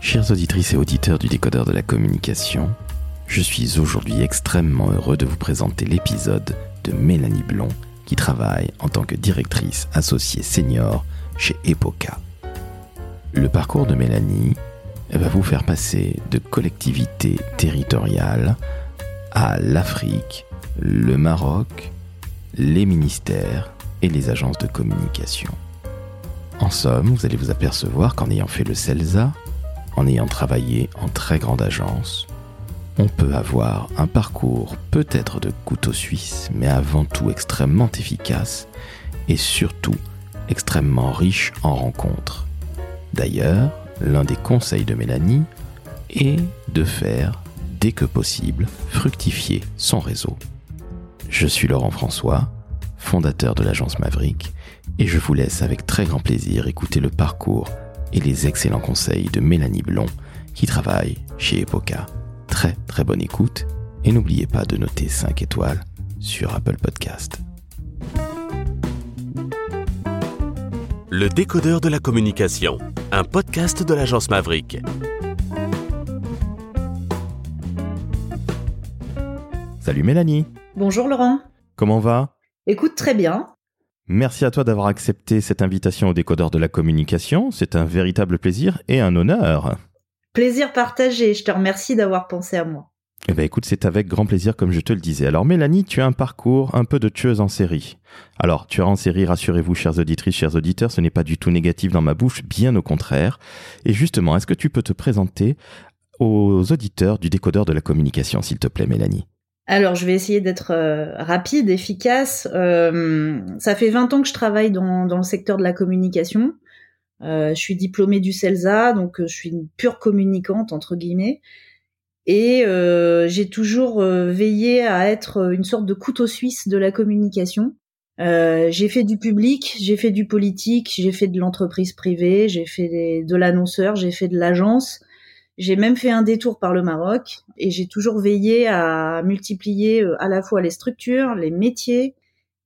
Chères auditrices et auditeurs du décodeur de la communication, je suis aujourd'hui extrêmement heureux de vous présenter l'épisode de Mélanie Blond qui travaille en tant que directrice associée senior chez Epoca. Le parcours de Mélanie va vous faire passer de collectivité territoriale à l'Afrique, le Maroc, les ministères et les agences de communication. En somme, vous allez vous apercevoir qu'en ayant fait le CELSA, en ayant travaillé en très grande agence, on peut avoir un parcours peut-être de couteau suisse, mais avant tout extrêmement efficace et surtout extrêmement riche en rencontres. D'ailleurs, l'un des conseils de Mélanie est de faire, dès que possible, fructifier son réseau. Je suis Laurent François, fondateur de l'agence Maverick, et je vous laisse avec très grand plaisir écouter le parcours et les excellents conseils de Mélanie Blond, qui travaille chez Epoca. Très très bonne écoute, et n'oubliez pas de noter 5 étoiles sur Apple Podcast. Le décodeur de la communication, un podcast de l'agence Maverick. Salut Mélanie, Bonjour Laurent. comment va? Écoute très bien. Merci à toi d'avoir accepté cette invitation au décodeur de la communication. C'est un véritable plaisir et un honneur. Plaisir partagé. Je te remercie d'avoir pensé à moi. Eh bien écoute, c'est avec grand plaisir comme je te le disais. Alors Mélanie, tu as un parcours un peu de tueuse en série. Alors, tueur en série, rassurez-vous, chères auditrices, chers auditeurs, ce n'est pas du tout négatif dans ma bouche, bien au contraire. Et justement, est-ce que tu peux te présenter aux auditeurs du décodeur de la communication, s'il te plaît, Mélanie? Alors, je vais essayer d'être euh, rapide, efficace. Euh, ça fait 20 ans que je travaille dans, le secteur de la communication. Euh, je suis diplômée du CELSA, donc euh, je suis une pure communicante, entre guillemets. Et j'ai toujours veillé à être une sorte de couteau suisse de la communication. J'ai fait du public, j'ai fait du politique, j'ai fait de l'entreprise privée, j'ai fait de l'annonceur, j'ai fait de l'agence. J'ai même fait un détour par le Maroc et j'ai toujours veillé à multiplier euh, à la fois les structures, les métiers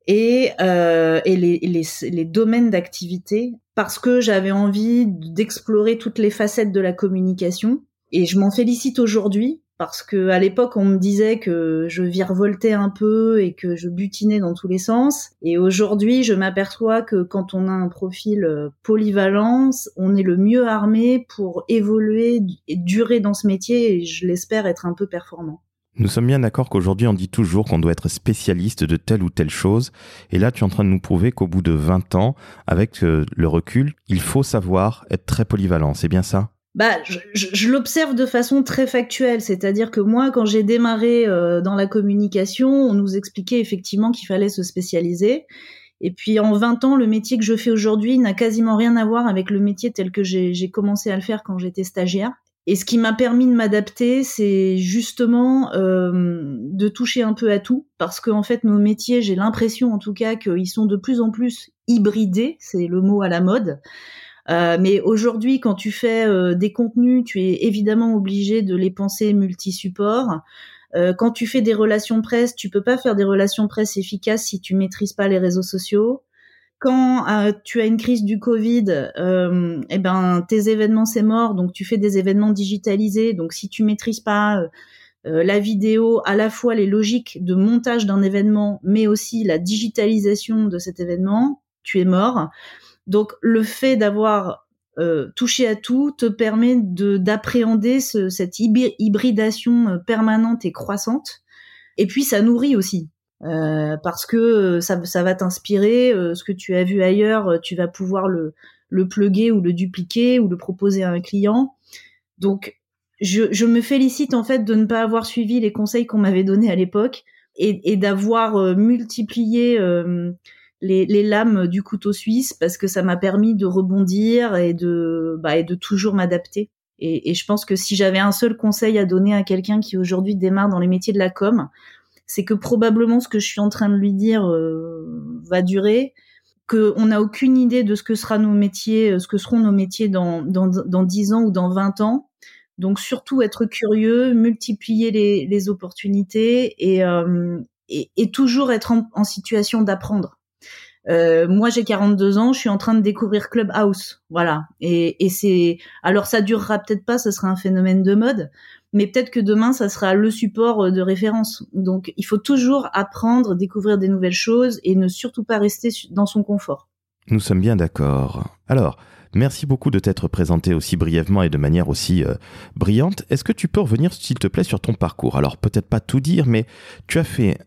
et, euh, et les, les, les domaines d'activité parce que j'avais envie d'explorer toutes les facettes de la communication et je m'en félicite aujourd'hui parce que à l'époque on me disait que je virevoltais un peu et que je butinais dans tous les sens et aujourd'hui je m'aperçois que quand on a un profil euh, polyvalent on est le mieux armé pour évoluer et durer dans ce métier et je l'espère être un peu performant. Nous sommes bien d'accord qu'aujourd'hui on dit toujours qu'on doit être spécialiste de telle ou telle chose. Et là, tu es en train de nous prouver qu'au bout de 20 ans, avec euh, le recul, il faut savoir être très polyvalent. C'est bien ça? Bah, je, je- je l'observe de façon très factuelle, c'est-à-dire que moi, quand j'ai démarré euh, dans la communication, on nous expliquait effectivement qu'il fallait se spécialiser. Et puis en 20 ans, le métier que je fais aujourd'hui n'a quasiment rien à voir avec le métier tel que j'ai commencé à le faire quand j'étais stagiaire. Et ce qui m'a permis de m'adapter, c'est justement euh, de toucher un peu à tout, parce que en fait, nos métiers, j'ai l'impression en tout cas qu'ils sont de plus en plus hybridés, c'est le mot à la mode. Euh, mais aujourd'hui, quand tu fais euh, des contenus, tu es évidemment obligé de les penser multi-supports. Euh, quand tu fais des relations presse, tu peux pas faire des relations presse efficaces si tu maîtrises pas les réseaux sociaux. Quand tu as une crise du Covid, eh ben tes événements c'est mort, donc tu fais des événements digitalisés. Donc si tu maîtrises pas la vidéo, à la fois les logiques de montage d'un événement, mais aussi la digitalisation de cet événement, tu es mort. Donc le fait d'avoir euh, touché à tout te permet de d'appréhender ce- cette hybridation euh, permanente et croissante. Et puis ça nourrit aussi. Euh, parce que euh, ça, ça va t'inspirer, euh, ce que tu as vu ailleurs, euh, tu vas pouvoir le, le plugger ou le dupliquer ou le proposer à un client. Donc, je, je me félicite en fait de ne pas avoir suivi les conseils qu'on m'avait donnés à l'époque et, et d'avoir multiplié les, les lames du couteau suisse parce que ça m'a permis de rebondir et de, bah, et de toujours m'adapter. Et, et je pense que si j'avais un seul conseil à donner à quelqu'un qui aujourd'hui démarre dans les métiers de la com, c'est que probablement ce que je suis en train de lui dire euh, va durer, que on n'a aucune idée de ce que sera nos métiers, euh, ce que seront nos métiers dans dans dans 10 ans ou dans 20 ans. Donc surtout être curieux, multiplier les, les opportunités et, euh, et, et toujours être en, en situation d'apprendre. Euh, moi, j'ai 42 ans, je suis en train de découvrir Clubhouse, voilà. Et, c'est, alors ça durera peut-être pas, ce sera un phénomène de mode, mais peut-être que demain, ça sera le support de référence. Donc, il faut toujours apprendre, découvrir des nouvelles choses et ne surtout pas rester dans son confort. Nous sommes bien d'accord. Alors, merci beaucoup de t'être présenté aussi brièvement et de manière aussi euh, brillante. Est-ce que tu peux revenir, s'il te plaît, sur ton parcours? Alors, peut-être pas tout dire, mais tu as fait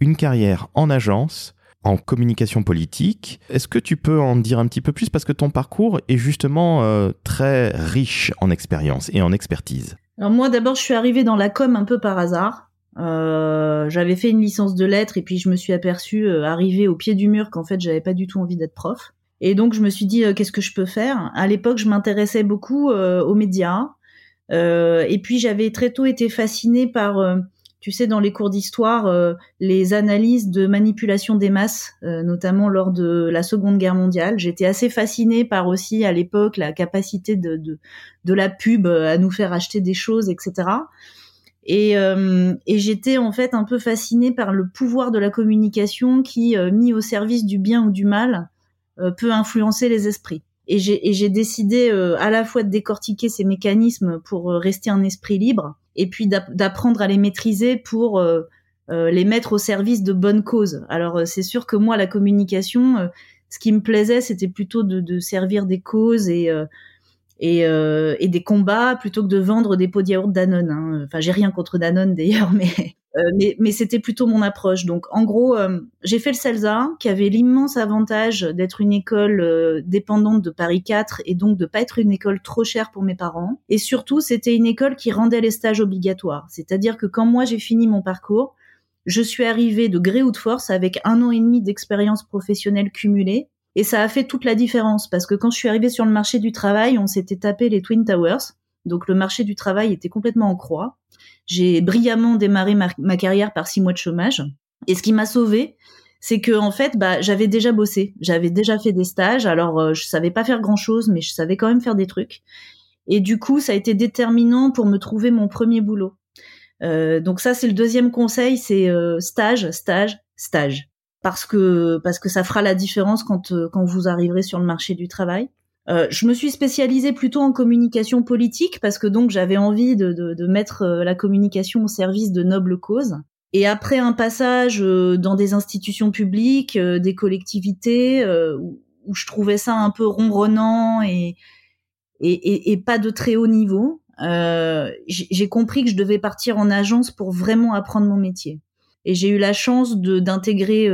une carrière en agence, en communication politique. Est-ce que tu peux en dire un petit peu plus? Parce que ton parcours est justement euh, très riche en expérience et en expertise Alors moi d'abord je suis arrivée dans la com un peu par hasard. Euh, j'avais fait une licence de lettres et puis je me suis aperçue euh, arrivée au pied du mur qu'en fait j'avais pas du tout envie d'être prof. Et donc je me suis dit qu'est-ce que je peux faire? À l'époque je m'intéressais beaucoup aux médias et puis j'avais très tôt été fascinée par tu sais, dans les cours d'histoire, euh, les analyses de manipulation des masses, euh, notamment lors de la Seconde Guerre mondiale. J'étais assez fascinée par aussi, à l'époque, la capacité de, de, la pub à nous faire acheter des choses, etc. Et, euh, et j'étais en fait un peu fascinée par le pouvoir de la communication qui, mis au service du bien ou du mal, peut influencer les esprits. Et j'ai décidé à la fois de décortiquer ces mécanismes pour rester un esprit libre, et puis d'apprendre à les maîtriser pour euh, euh, les mettre au service de bonnes causes. Alors euh, c'est sûr que moi la communication, ce qui me plaisait, c'était plutôt de, servir des causes et des combats plutôt que de vendre des pots de yaourt Danone. Hein. Enfin, j'ai rien contre Danone d'ailleurs, mais mais, mais c'était plutôt mon approche. Donc, en gros, euh, j'ai fait le CELSA, qui avait l'immense avantage d'être une école euh, dépendante de Paris 4 et donc de pas être une école trop chère pour mes parents. Et surtout, c'était une école qui rendait les stages obligatoires. C'est-à-dire que quand moi j'ai fini mon parcours, je suis arrivée de gré ou de force avec un an et demi d'expérience professionnelle cumulée. Et ça a fait toute la différence parce que quand je suis arrivée sur le marché du travail, on s'était tapé les Twin Towers. Donc le marché du travail était complètement en croix. J'ai brillamment démarré ma, carrière par six mois de chômage. Et ce qui m'a sauvée, c'est que en fait, bah, j'avais déjà bossé, j'avais déjà fait des stages. Alors, euh, je savais pas faire grand chose, mais je savais quand même faire des trucs. Et du coup, ça a été déterminant pour me trouver mon premier boulot. Euh, donc ça, c'est le deuxième conseil, c'est euh, stage, stage, stage, parce que parce que ça fera la différence quand euh, quand vous arriverez sur le marché du travail. Euh, je me suis spécialisée plutôt en communication politique parce que donc j'avais envie de, de, de, mettre euh, la communication au service de nobles causes. Et après un passage euh, dans des institutions publiques, des collectivités, où, je trouvais ça un peu ronronnant et, et, et, pas de très haut niveau, j'ai compris que je devais partir en agence pour vraiment apprendre mon métier. Et j'ai eu la chance d'intégrer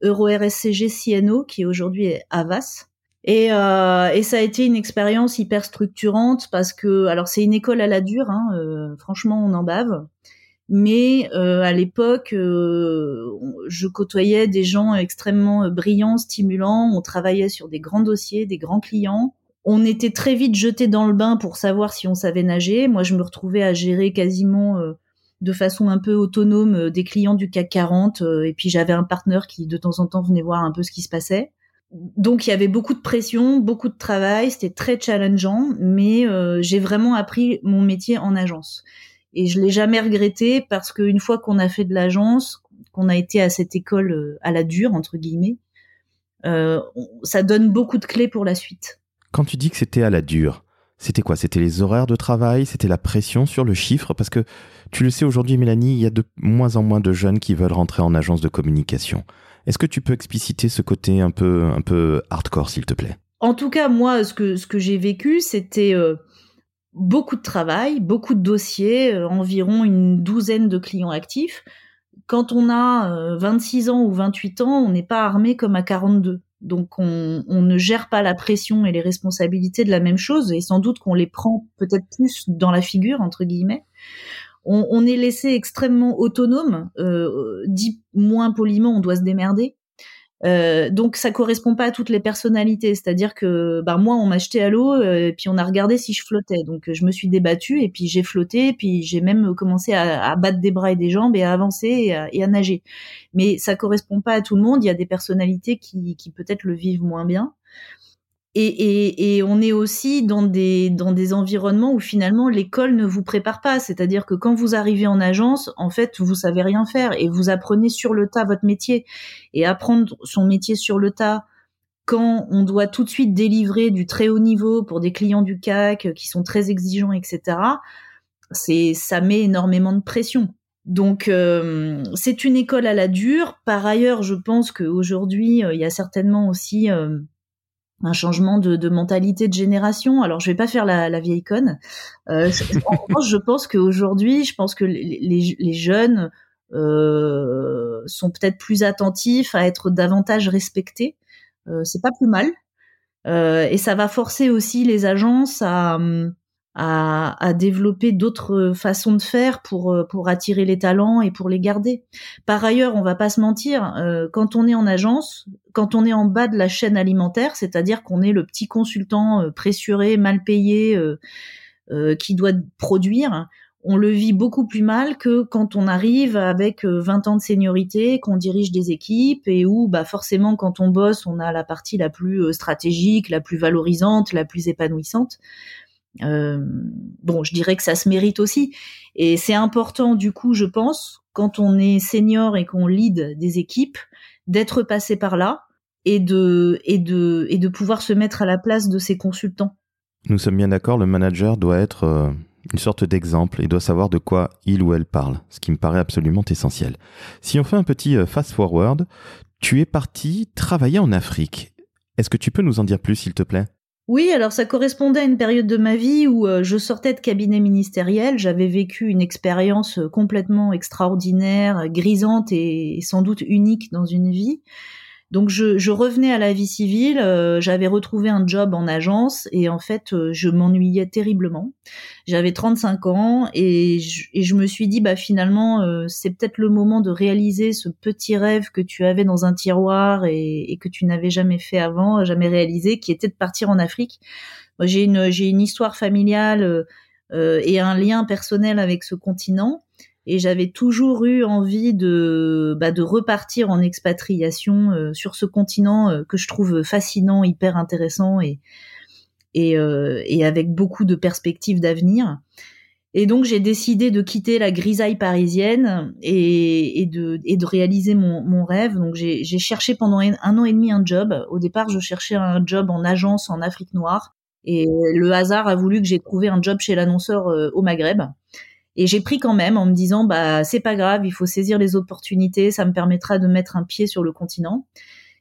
Euro RSCG CNO, qui aujourd'hui est Avas, et, euh, et, ça a été une expérience hyper structurante parce que, alors c'est une école à la dure, hein, euh, franchement on en bave, mais euh, à l'époque euh, je côtoyais des gens extrêmement brillants, stimulants, on travaillait sur des grands dossiers, des grands clients. On était très vite jeté dans le bain pour savoir si on savait nager. Moi je me retrouvais à gérer quasiment euh, de façon un peu autonome des clients du CAC 40 et puis j'avais un partenaire qui de temps en temps venait voir un peu ce qui se passait donc il y avait beaucoup de pression, beaucoup de travail, c'était très challengeant, mais euh, j'ai vraiment appris mon métier en agence. Et je l'ai jamais regretté parce qu'une fois qu'on a fait de l'agence, qu'on a été à cette école euh, à la dure entre guillemets, euh, ça donne beaucoup de clés pour la suite. Quand tu dis que c'était à la dure, c'était quoi? C'était les horaires de travail? C'était la pression sur le chiffre? Parce que tu le sais aujourd'hui, Mélanie, il y a de moins en moins de jeunes qui veulent rentrer en agence de communication. Est-ce que tu peux expliciter ce côté un peu, un peu hardcore, s'il te plaît? En tout cas, moi, ce que, j'ai vécu, c'était euh, beaucoup de travail, beaucoup de dossiers, euh, environ une douzaine de clients actifs. Quand on a 26 euh, ans ou 28 ans, on n'est pas armé comme à 42. Donc on, on, ne gère pas la pression et les responsabilités de la même chose, et sans doute qu'on les prend peut-être plus dans la figure, entre guillemets on, est laissé extrêmement autonome. Euh, dit moins poliment, on doit se démerder. Euh, donc ça correspond pas à toutes les personnalités, c'est-à-dire que bah moi on m'a jeté à l'eau et euh, puis on a regardé si je flottais. Donc je me suis débattue et puis j'ai flotté et puis j'ai même commencé à, battre des bras et des jambes et à avancer et à, nager. Mais ça correspond pas à tout le monde. Il y a des personnalités qui, qui peut-être le vivent moins bien. Et, on est aussi dans des, dans des environnements où finalement l'école ne vous prépare pas. C'est-à-dire que quand vous arrivez en agence, en fait, vous savez rien faire et vous apprenez sur le tas votre métier. Et apprendre son métier sur le tas, quand on doit tout de suite délivrer du très haut niveau pour des clients du CAC qui sont très exigeants, etc., c'est ça met énormément de pression. Donc euh, c'est une école à la dure. Par ailleurs, je pense qu'aujourd'hui, euh, il y a certainement aussi euh, un changement de, mentalité de génération. Alors, je vais pas faire la, vieille conne. Euh, je pense qu'aujourd'hui, je pense que les, jeunes euh, sont peut-être plus attentifs à être davantage respectés. Euh, c'est pas plus mal. Euh, et ça va forcer aussi les agences à, à, développer d'autres façons de faire pour euh, pour attirer les talents et pour les garder. Par ailleurs, on va pas se mentir, euh, quand on est en agence, quand on est en bas de la chaîne alimentaire, c'est-à-dire qu'on est le petit consultant euh, pressuré, mal payé, qui doit produire, on le vit beaucoup plus mal que quand on arrive avec 20 ans de seniorité, qu'on dirige des équipes et où bah forcément quand on bosse, on a la partie la plus stratégique, la plus valorisante, la plus épanouissante. Euh, bon, je dirais que ça se mérite aussi. Et c'est important, du coup, je pense, quand on est senior et qu'on lead des équipes, d'être passé par là et de, et, de, et de pouvoir se mettre à la place de ses consultants. Nous sommes bien d'accord, le manager doit être euh, une sorte d'exemple et doit savoir de quoi il ou elle parle, ce qui me paraît absolument essentiel. Si on fait un petit euh, fast-forward, tu es parti travailler en Afrique. Est-ce que tu peux nous en dire plus, s'il te plaît? Oui, alors ça correspondait à une période de ma vie où euh, je sortais de cabinet ministériel, j'avais vécu une expérience euh, complètement extraordinaire, grisante et sans doute unique dans une vie. Donc je, revenais à la vie civile, euh, j'avais retrouvé un job en agence et en fait euh, je m'ennuyais terriblement. J'avais 35 ans et je, me suis dit bah finalement euh, c'est peut-être le moment de réaliser ce petit rêve que tu avais dans un tiroir et, que tu n'avais jamais fait avant, jamais réalisé, qui était de partir en Afrique. J'ai une j'ai une histoire familiale et un lien personnel avec ce continent et j'avais toujours eu envie de bah, de repartir en expatriation euh, sur ce continent euh, que je trouve fascinant, hyper intéressant et euh, et avec beaucoup de perspectives d'avenir. Et donc j'ai décidé de quitter la grisaille parisienne et, et, de, et de réaliser mon, mon rêve. Donc j'ai cherché pendant un, an et demi un job. Au départ, je cherchais un job en agence en Afrique noire. Et le hasard a voulu que j'ai trouvé un job chez l'annonceur au Maghreb. Et j'ai pris quand même en me disant bah c'est pas grave, il faut saisir les opportunités, ça me permettra de mettre un pied sur le continent.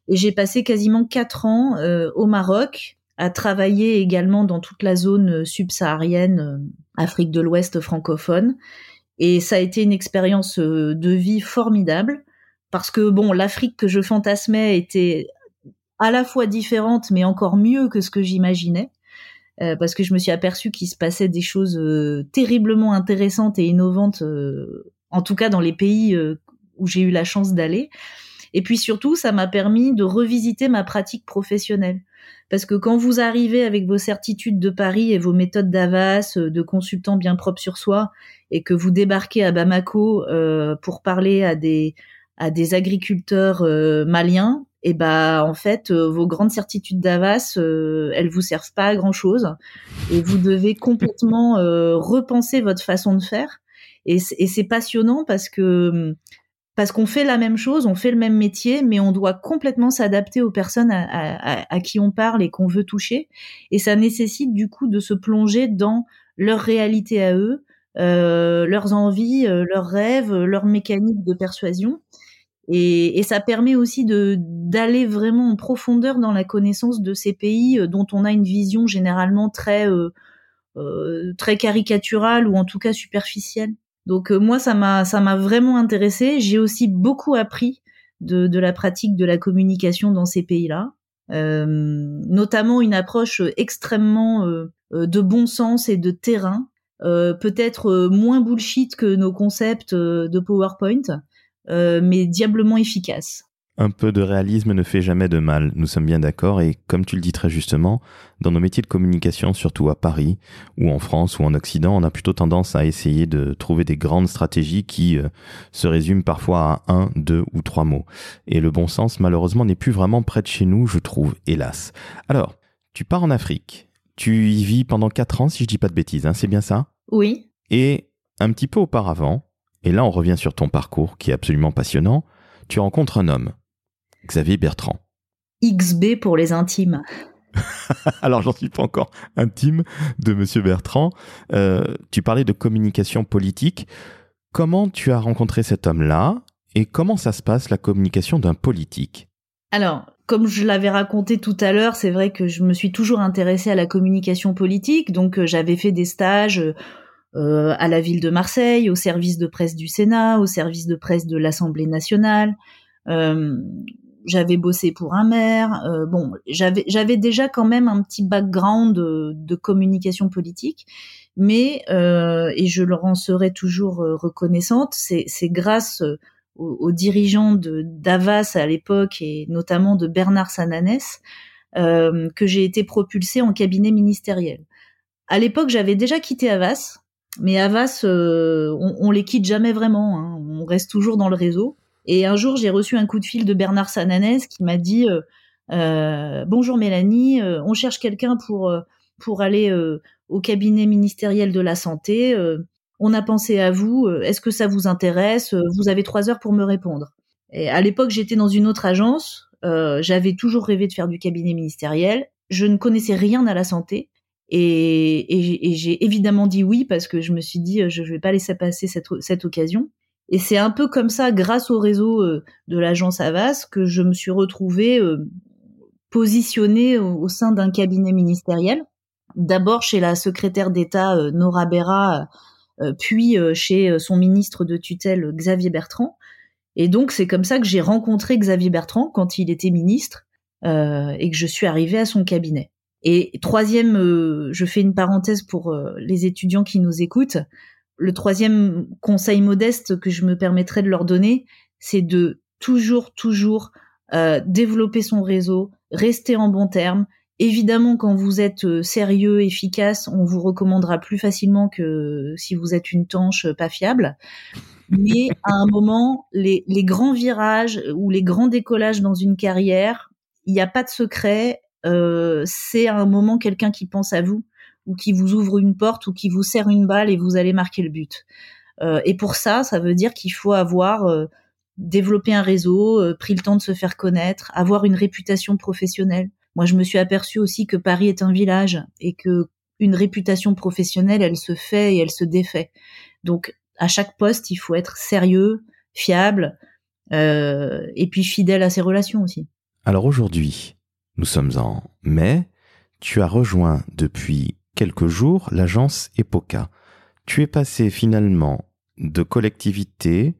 Et j'ai passé quasiment quatre ans euh, au Maroc à travailler également dans toute la zone euh, subsaharienne, euh, Afrique de l'Ouest francophone. Et ça a été une expérience de vie formidable parce que bon, l'Afrique que je fantasmais était à la fois différente mais encore mieux que ce que j'imaginais. Euh, parce que je me suis aperçue qu'il se passait des choses euh, terriblement intéressantes et innovantes, euh, en tout cas dans les pays où j'ai eu la chance d'aller. Et puis surtout, ça m'a permis de revisiter ma pratique professionnelle. Parce que quand vous arrivez avec vos certitudes de Paris et vos méthodes d'Avas, de consultant bien propre sur soi, et que vous débarquez à Bamako pour parler à des à des agriculteurs maliens, et bah en fait euh, vos grandes certitudes d'Avas euh, elles vous servent pas à grand chose et vous devez complètement euh, repenser votre façon de faire et c'est passionnant parce que parce qu'on fait la même chose, on fait le même métier, mais on doit complètement s'adapter aux personnes à, qui on parle et qu'on veut toucher. Et ça nécessite du coup de se plonger dans leur réalité à eux, leurs envies, leurs rêves, leurs mécaniques de persuasion. Et, et, ça permet aussi de d'aller vraiment en profondeur dans la connaissance de ces pays euh, dont on a une vision généralement très euh, euh très caricaturale ou en tout cas superficielle. Donc euh, moi ça m'a ça m'a vraiment intéressé. J'ai aussi beaucoup appris de, de la pratique de la communication dans ces pays-là, notamment une approche extrêmement de bon sens et de terrain, peut-être moins bullshit que nos concepts de PowerPoint euh, mais diablement efficace. Un peu de réalisme ne fait jamais de mal, nous sommes bien d'accord, et comme tu le dis très justement, dans nos métiers de communication, surtout à Paris, ou en France, ou en Occident, on a plutôt tendance à essayer de trouver des grandes stratégies qui euh, se résument parfois à un, deux ou trois mots. Et le bon sens, malheureusement, n'est plus vraiment près de chez nous, je trouve, hélas. Alors, tu pars en Afrique. Tu y vis pendant 4 ans, si je dis pas de bêtises, hein, c'est bien ça? Oui. Et un petit peu auparavant, et là on revient sur ton parcours qui est absolument passionnant, tu rencontres un homme, Xavier Bertrand. XB pour les intimes. Alors j'en suis pas encore intime de Monsieur Bertrand. Euh, tu parlais de communication politique. Comment tu as rencontré cet homme-là et comment ça se passe la communication d'un politique? Alors, comme je l'avais raconté tout à l'heure, c'est vrai que je me suis toujours intéressée à la communication politique, donc euh, j'avais fait des stages euh, à la ville de Marseille, au service de presse du Sénat, au service de presse de l'Assemblée nationale. Euh, j'avais bossé pour un maire. Euh, bon, j'avais j'avais déjà quand même un petit background de, de communication politique, mais euh, et je leur en serai toujours euh, reconnaissante. C'est c'est grâce aux, aux, dirigeants de d'Avas à l'époque et notamment de Bernard Sananès euh, que j'ai été propulsée en cabinet ministériel. À l'époque, j'avais déjà quitté Avas, mais Avas, euh, on, on les quitte jamais vraiment. Hein, on reste toujours dans le réseau. Et un jour, j'ai reçu un coup de fil de Bernard Sananès qui m'a dit euh, euh, Bonjour Mélanie, euh, on cherche quelqu'un pour, euh, pour aller euh, au cabinet ministériel de la santé. on a pensé à vous. Est-ce que ça vous intéresse? Vous avez trois heures pour me répondre. Et à l'époque, j'étais dans une autre agence. J'avais toujours rêvé de faire du cabinet ministériel. Je ne connaissais rien à la santé. Et, et, j'ai évidemment dit oui parce que je me suis dit je ne vais pas laisser passer cette, cette occasion. Et c'est un peu comme ça, grâce au réseau euh, de l'agence Avas, que je me suis retrouvée euh, positionnée au sein d'un cabinet ministériel. D'abord chez la secrétaire d'État euh, Nora Berra, puis chez son ministre de tutelle Xavier Bertrand. Et donc c'est comme ça que j'ai rencontré Xavier Bertrand quand il était ministre et que je suis arrivée à son cabinet. Et troisième, je fais une parenthèse pour les étudiants qui nous écoutent le troisième conseil modeste que je me permettrais de leur donner, c'est de toujours, toujours euh, développer son réseau, rester en bon terme. Évidemment, quand vous êtes euh, sérieux, efficace, on vous recommandera plus facilement que si vous êtes une tanche pas fiable. Mais à un moment, les, les grands virages ou les grands décollages dans une carrière, il n'y a pas de secret. Euh, c'est à un moment quelqu'un qui pense à vous ou qui vous ouvre une porte ou qui vous serre une balle et vous allez marquer le but. Euh, et pour ça, ça veut dire qu'il faut avoir euh, développé un réseau, pris le temps de se faire connaître, avoir une réputation professionnelle. Moi, je me suis aperçu aussi que Paris est un village et que une réputation professionnelle, elle se fait et elle se défait. Donc, à chaque poste, il faut être sérieux, fiable et puis fidèle à ses relations aussi. Alors aujourd'hui, nous sommes en mai. Tu as rejoint depuis quelques jours l'agence EPOCA. Tu es passé finalement de collectivité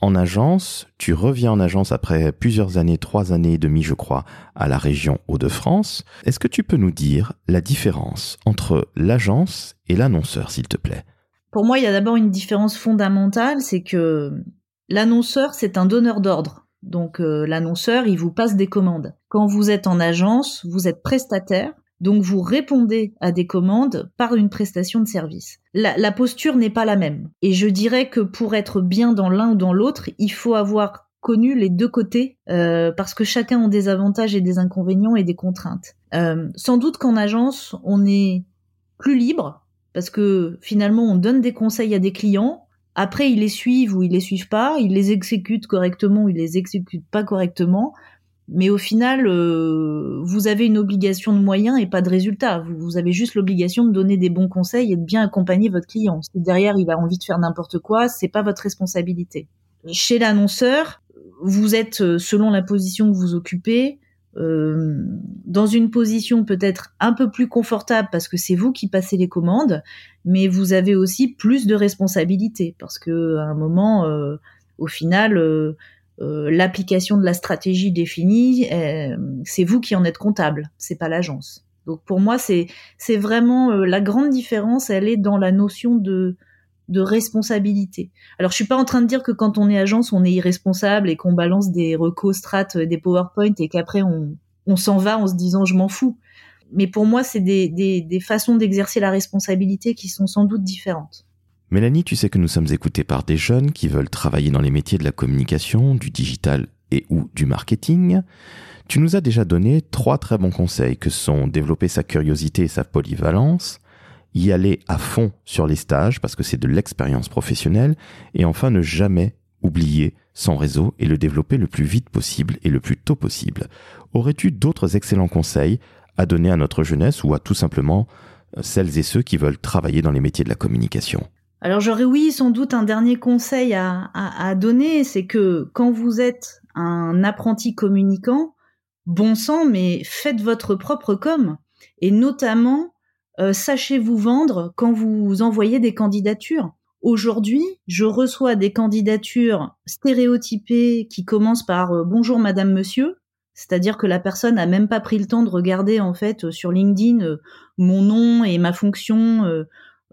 en agence, tu reviens en agence après plusieurs années, trois années et demie je crois, à la région Hauts-de-France. Est-ce que tu peux nous dire la différence entre l'agence et l'annonceur s'il te plaît? Pour moi, il y a d'abord une différence fondamentale, c'est que l'annonceur, c'est un donneur d'ordre. Donc euh, l'annonceur, il vous passe des commandes. Quand vous êtes en agence, vous êtes prestataire, donc vous répondez à des commandes par une prestation de service. La, posture n'est pas la même. Et je dirais que pour être bien dans l'un ou dans l'autre, il faut avoir connu les deux côtés euh, parce que chacun a des avantages et des inconvénients et des contraintes. Euh, sans doute qu'en agence, on est plus libre parce que finalement on donne des conseils à des clients. Après, ils les suivent ou ils les suivent pas, ils les exécutent correctement ou ils les exécutent pas correctement mais au final, euh, vous avez une obligation de moyens et pas de résultats. Vous, avez juste l'obligation de donner des bons conseils et de bien accompagner votre client. Si derrière il a envie de faire n'importe quoi, c'est pas votre responsabilité. Chez l'annonceur, vous êtes euh, selon la position que vous occupez euh, dans une position peut-être un peu plus confortable parce que c'est vous qui passez les commandes, mais vous avez aussi plus de responsabilités parce que à un moment, euh, au final euh, euh, l'application de la stratégie définie, euh, c'est vous qui en êtes comptable, c'est pas l'agence. Donc pour moi, c'est c'est vraiment la grande différence, elle est dans la notion de de responsabilité. Alors je suis pas en train de dire que quand on est agence, on est irresponsable et qu'on balance des recos strat, des PowerPoint et qu'après on on s'en va en se disant je m'en fous. Mais pour moi, c'est des, des, des façons d'exercer la responsabilité qui sont sans doute différentes. Mélanie, tu sais que nous sommes écoutés par des jeunes qui veulent travailler dans les métiers de la communication, du digital et ou du marketing. Tu nous as déjà donné trois très bons conseils que sont développer sa curiosité et sa polyvalence, y aller à fond sur les stages parce que c'est de l'expérience professionnelle et enfin ne jamais oublier son réseau et le développer le plus vite possible et le plus tôt possible. Aurais-tu d'autres excellents conseils à donner à notre jeunesse ou à tout simplement euh, celles et ceux qui veulent travailler dans les métiers de la communication? Alors j'aurais oui sans doute un dernier conseil à, à, donner, c'est que quand vous êtes un apprenti communicant, bon sang, mais faites votre propre com. Et notamment, euh, sachez vous vendre quand vous envoyez des candidatures. Aujourd'hui, je reçois des candidatures stéréotypées qui commencent par euh, bonjour madame monsieur, c'est-à-dire que la personne n'a même pas pris le temps de regarder en fait sur LinkedIn mon nom et ma fonction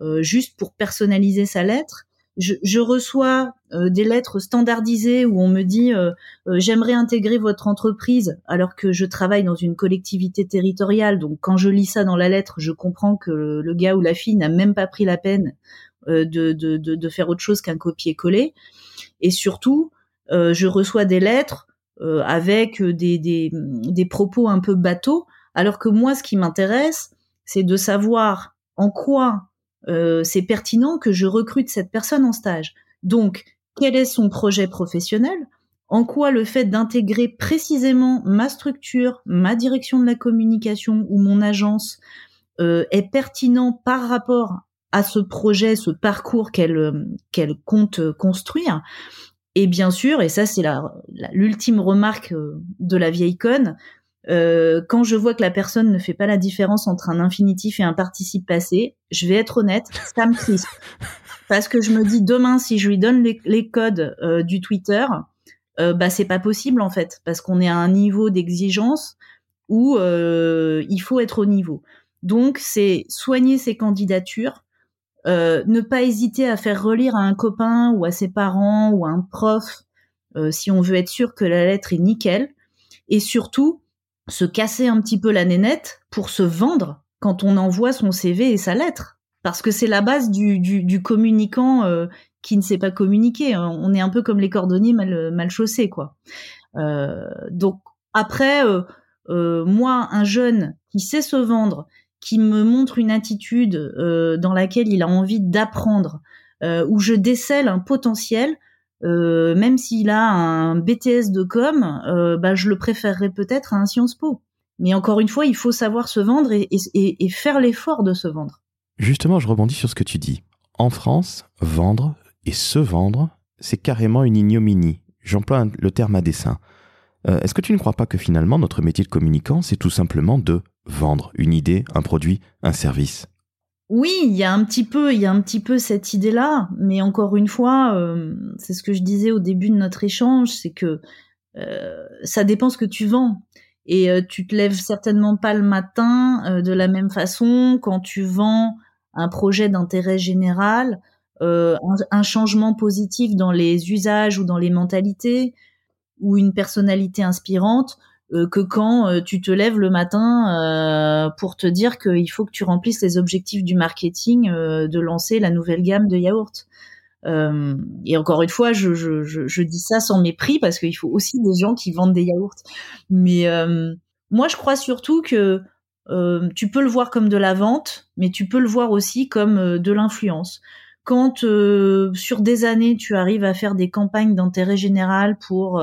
euh, juste pour personnaliser sa lettre. Je, je reçois euh, des lettres standardisées où on me dit euh, j'aimerais intégrer votre entreprise alors que je travaille dans une collectivité territoriale. Donc quand je lis ça dans la lettre, je comprends que le, gars ou la fille n'a même pas pris la peine de, de, de, de, faire autre chose qu'un copier-coller. Et surtout, je reçois des lettres avec des, des, des propos un peu bateaux, alors que moi, ce qui m'intéresse, c'est de savoir en quoi euh, c'est pertinent que je recrute cette personne en stage. Donc, quel est son projet professionnel? En quoi le fait d'intégrer précisément ma structure, ma direction de la communication ou mon agence euh, est pertinent par rapport à ce projet, ce parcours qu'elle euh, qu'elle compte construire? Et bien sûr, et ça c'est l'ultime remarque de la vieille conne, euh, quand je vois que la personne ne fait pas la différence entre un infinitif et un participe passé, je vais être honnête, ça me crispe. Parce que je me dis demain, si je lui donne les, codes euh, du Twitter, euh, bah c'est pas possible en fait, parce qu'on est à un niveau d'exigence où euh, il faut être au niveau. Donc c'est soigner ses candidatures, ne pas hésiter à faire relire à un copain ou à ses parents ou à un prof si on veut être sûr que la lettre est nickel, et surtout se casser un petit peu la nénette pour se vendre quand on envoie son CV et sa lettre. Parce que c'est la base du, du, communicant euh, qui ne sait pas communiquer. On est un peu comme les cordonniers mal, mal chaussés, quoi. Euh, donc après, euh, moi, un jeune qui sait se vendre, qui me montre une attitude dans laquelle il a envie d'apprendre, où je décèle un potentiel, euh, même s'il a un BTS de com, euh, bah, je le préférerais peut-être à un Sciences Po. Mais encore une fois, il faut savoir se vendre et, faire l'effort de se vendre. Justement, je rebondis sur ce que tu dis. En France, vendre et se vendre, c'est carrément une ignominie. J'emploie le terme à dessein. Euh, Est-ce que tu ne crois pas que finalement notre métier de communicant, c'est tout simplement de vendre une idée, un produit, un service? Oui, il y a un petit peu, il y a un petit peu cette idée-là, mais encore une fois, euh, c'est ce que je disais au début de notre échange, c'est que euh, ça dépend ce que tu vends. Et euh, tu te lèves certainement pas le matin de la même façon quand tu vends un projet d'intérêt général, un, changement positif dans les usages ou dans les mentalités, ou une personnalité inspirante euh, que quand euh, tu te lèves le matin euh, pour te dire qu'il faut que tu remplisses les objectifs du marketing de lancer la nouvelle gamme de yaourts. et encore une fois, je, je, je, dis ça sans mépris parce qu'il faut aussi des gens qui vendent des yaourts. Mais moi, je crois surtout que tu peux le voir comme de la vente, mais tu peux le voir aussi comme de l'influence. Quand sur des années, tu arrives à faire des campagnes d'intérêt général pour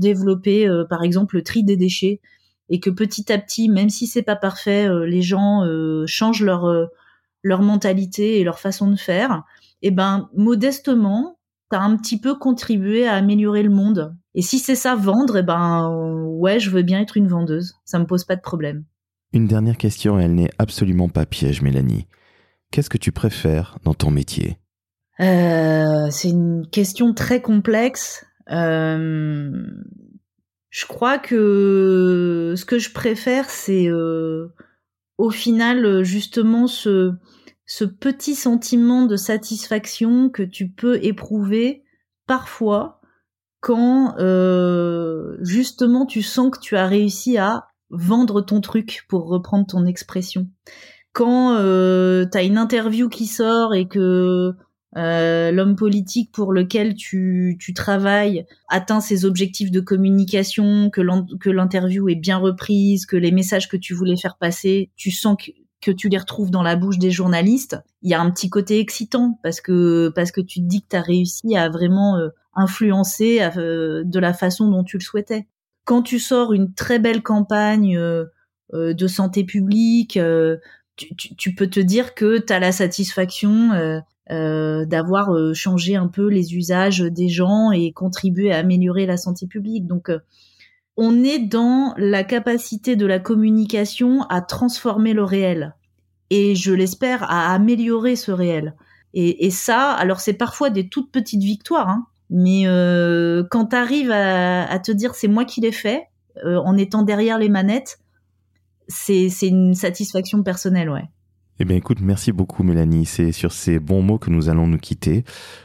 développer euh, par exemple le tri des déchets et que petit à petit, même si c'est pas parfait, euh, les gens euh, changent leur leur mentalité et leur façon de faire, et eh ben modestement, tu as un petit peu contribué à améliorer le monde. Et si c'est ça vendre, et eh ben ouais, je veux bien être une vendeuse, ça me pose pas de problème. Une dernière question, elle n'est absolument pas piège, Mélanie. Qu'est-ce que tu préfères dans ton métier? C'est une question très complexe. Euh, je crois que ce que je préfère, c'est euh, au final justement ce, petit sentiment de satisfaction que tu peux éprouver parfois quand euh, justement tu sens que tu as réussi à vendre ton truc, pour reprendre ton expression. Quand euh, tu as une interview qui sort et que euh, l'homme politique pour lequel tu, tu travailles atteint ses objectifs de communication, que l'interview est bien reprise, que les messages que tu voulais faire passer, tu sens que, tu les retrouves dans la bouche des journalistes, il y a un petit côté excitant parce que parce que tu te dis que tu as réussi à vraiment euh, influencer euh, de la façon dont tu le souhaitais. Quand tu sors une très belle campagne de santé publique, tu, tu, tu, peux te dire que tu as la satisfaction d'avoir changé un peu les usages des gens et contribué à améliorer la santé publique. Donc on est dans la capacité de la communication à transformer le réel et je l'espère à améliorer ce réel. Et, ça, alors c'est parfois des toutes petites victoires, hein, mais euh, quand tu arrives à, te dire c'est moi qui l'ai fait, euh, en étant derrière les manettes, c'est une satisfaction personnelle, ouais. Eh bien écoute, merci beaucoup Mélanie, c'est sur ces bons mots que nous allons nous quitter.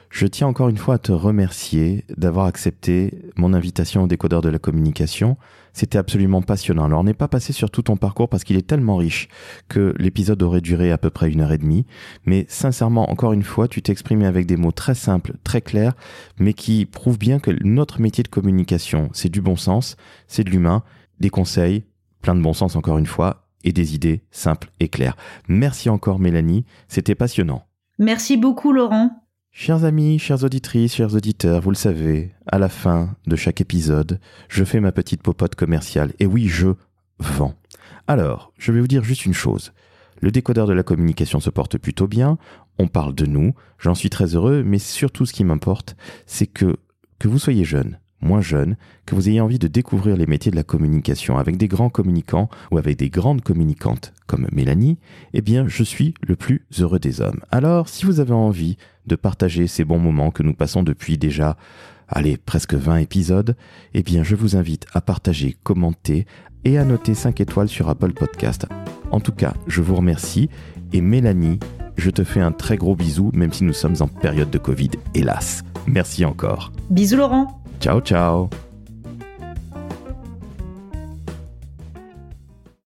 Je tiens encore une fois à te remercier d'avoir accepté mon invitation au décodeur de la communication. C'était absolument passionnant. Alors on n'est pas passé sur tout ton parcours parce qu'il est tellement riche que l'épisode aurait duré à peu près une heure et demie. Mais sincèrement, encore une fois, tu t'es exprimé avec des mots très simples, très clairs, mais qui prouvent bien que notre métier de communication, c'est du bon sens, c'est de l'humain, des conseils, plein de bon sens encore une fois, et des idées simples et claires. Merci encore Mélanie, c'était passionnant. Merci beaucoup Laurent. Chers amis, chères auditrices, chers auditeurs, vous le savez, à la fin de chaque épisode, je fais ma petite popote commerciale. Et oui, je vends. Alors, je vais vous dire juste une chose. Le décodeur de la communication se porte plutôt bien, on parle de nous, j'en suis très heureux, mais surtout ce qui m'importe, c'est que, que vous soyez jeune, moins jeune, que vous ayez envie de découvrir les métiers de la communication avec des grands communicants ou avec des grandes communicantes comme Mélanie, eh bien je suis le plus heureux des hommes. Alors si vous avez envie de partager ces bons moments que nous passons depuis déjà, allez, presque 20 épisodes, eh bien je vous invite à partager, commenter et à noter 5 étoiles sur Apple Podcast. En tout cas, je vous remercie et Mélanie, je te fais un très gros bisou même si nous sommes en période de Covid, hélas. Merci encore. Bisous Laurent. Ciao ciao